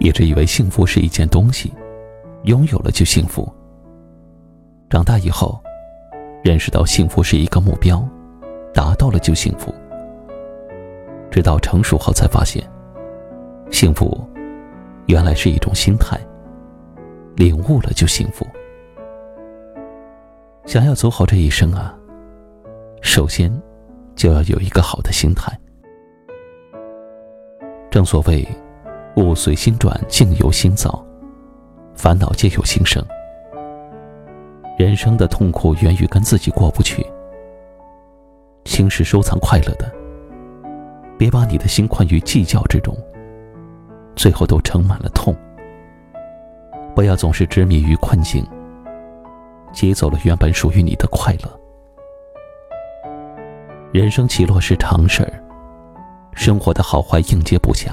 一直以为幸福是一件东西，拥有了就幸福。长大以后，认识到幸福是一个目标，达到了就幸福。直到成熟后才发现，幸福原来是一种心态。领悟了就幸福。想要走好这一生啊，首先就要有一个好的心态。正所谓。物随心转，境由心造，烦恼皆由心生。人生的痛苦源于跟自己过不去。心是收藏快乐的，别把你的心困于计较之中，最后都盛满了痛。不要总是执迷于困境，劫走了原本属于你的快乐。人生起落是常事儿，生活的好坏应接不暇。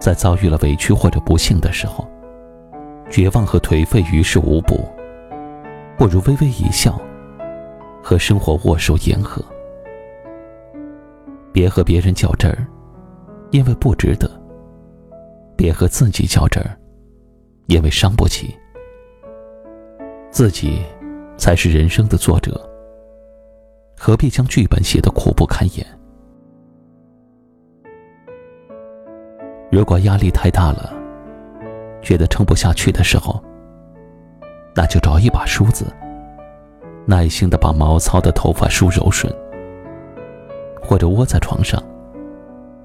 在遭遇了委屈或者不幸的时候，绝望和颓废于事无补，不如微微一笑，和生活握手言和。别和别人较真儿，因为不值得；别和自己较真儿，因为伤不起。自己才是人生的作者，何必将剧本写得苦不堪言？如果压力太大了，觉得撑不下去的时候，那就找一把梳子，耐心的把毛糙的头发梳柔顺，或者窝在床上，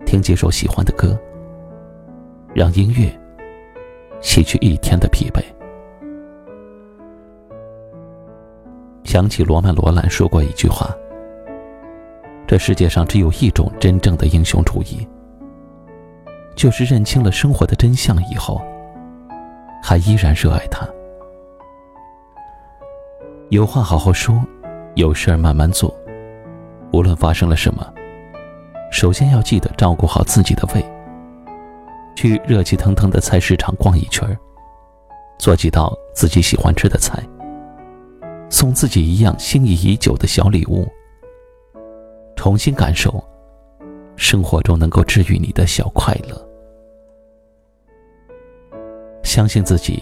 听几首喜欢的歌，让音乐洗去一天的疲惫。想起罗曼·罗兰说过一句话：“这世界上只有一种真正的英雄主义。”就是认清了生活的真相以后，还依然热爱它。有话好好说，有事儿慢慢做。无论发生了什么，首先要记得照顾好自己的胃。去热气腾腾的菜市场逛一圈儿，做几道自己喜欢吃的菜，送自己一样心仪已久的小礼物。重新感受生活中能够治愈你的小快乐。相信自己，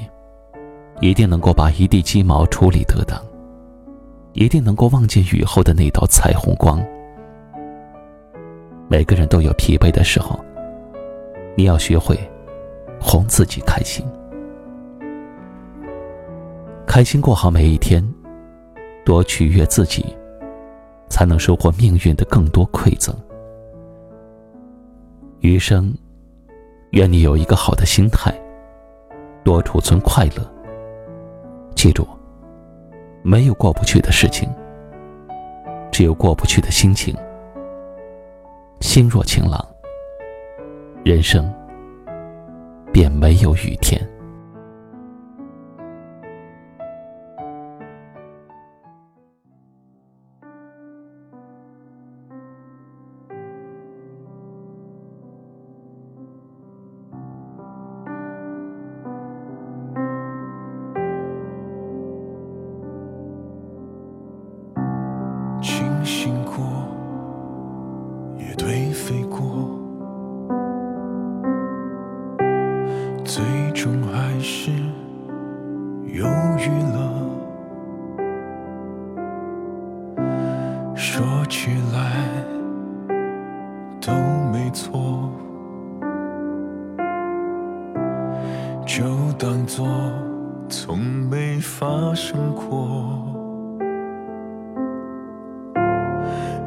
一定能够把一地鸡毛处理得当，一定能够望见雨后的那道彩虹光。每个人都有疲惫的时候，你要学会哄自己开心，开心过好每一天，多取悦自己，才能收获命运的更多馈赠。余生，愿你有一个好的心态。多储存快乐。记住，没有过不去的事情，只有过不去的心情。心若晴朗，人生便没有雨天。从没发生过。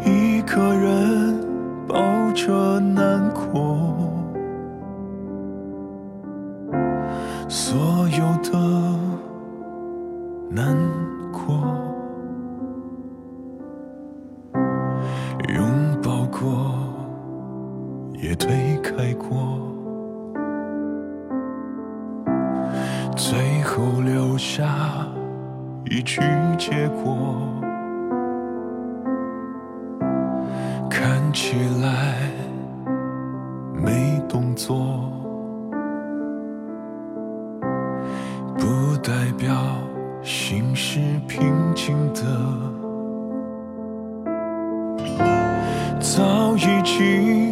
一个人抱着难过。所有的难留下一句结果，看起来没动作，不代表心是平静的。早已经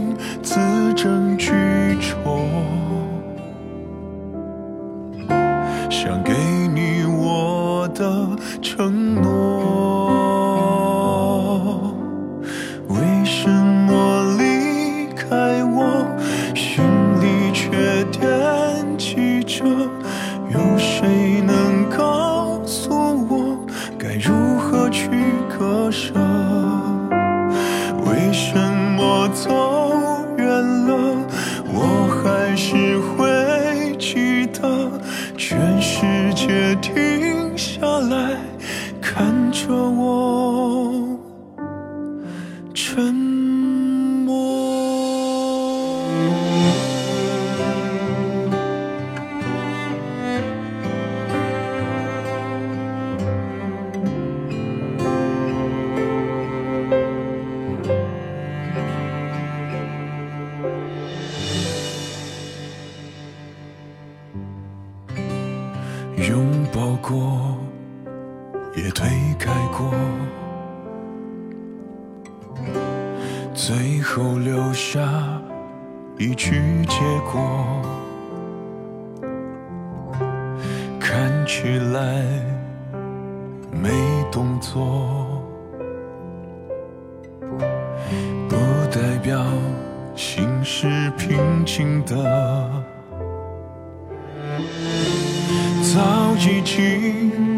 的城着我，也推开过，最后留下一句结果，看起来没动作，不代表心是平静的。早已经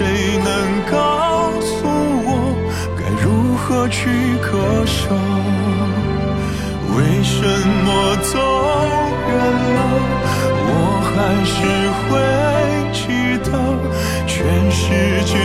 谁能告诉我，该如何去割舍？为什么走远了，我还是会记得？全世界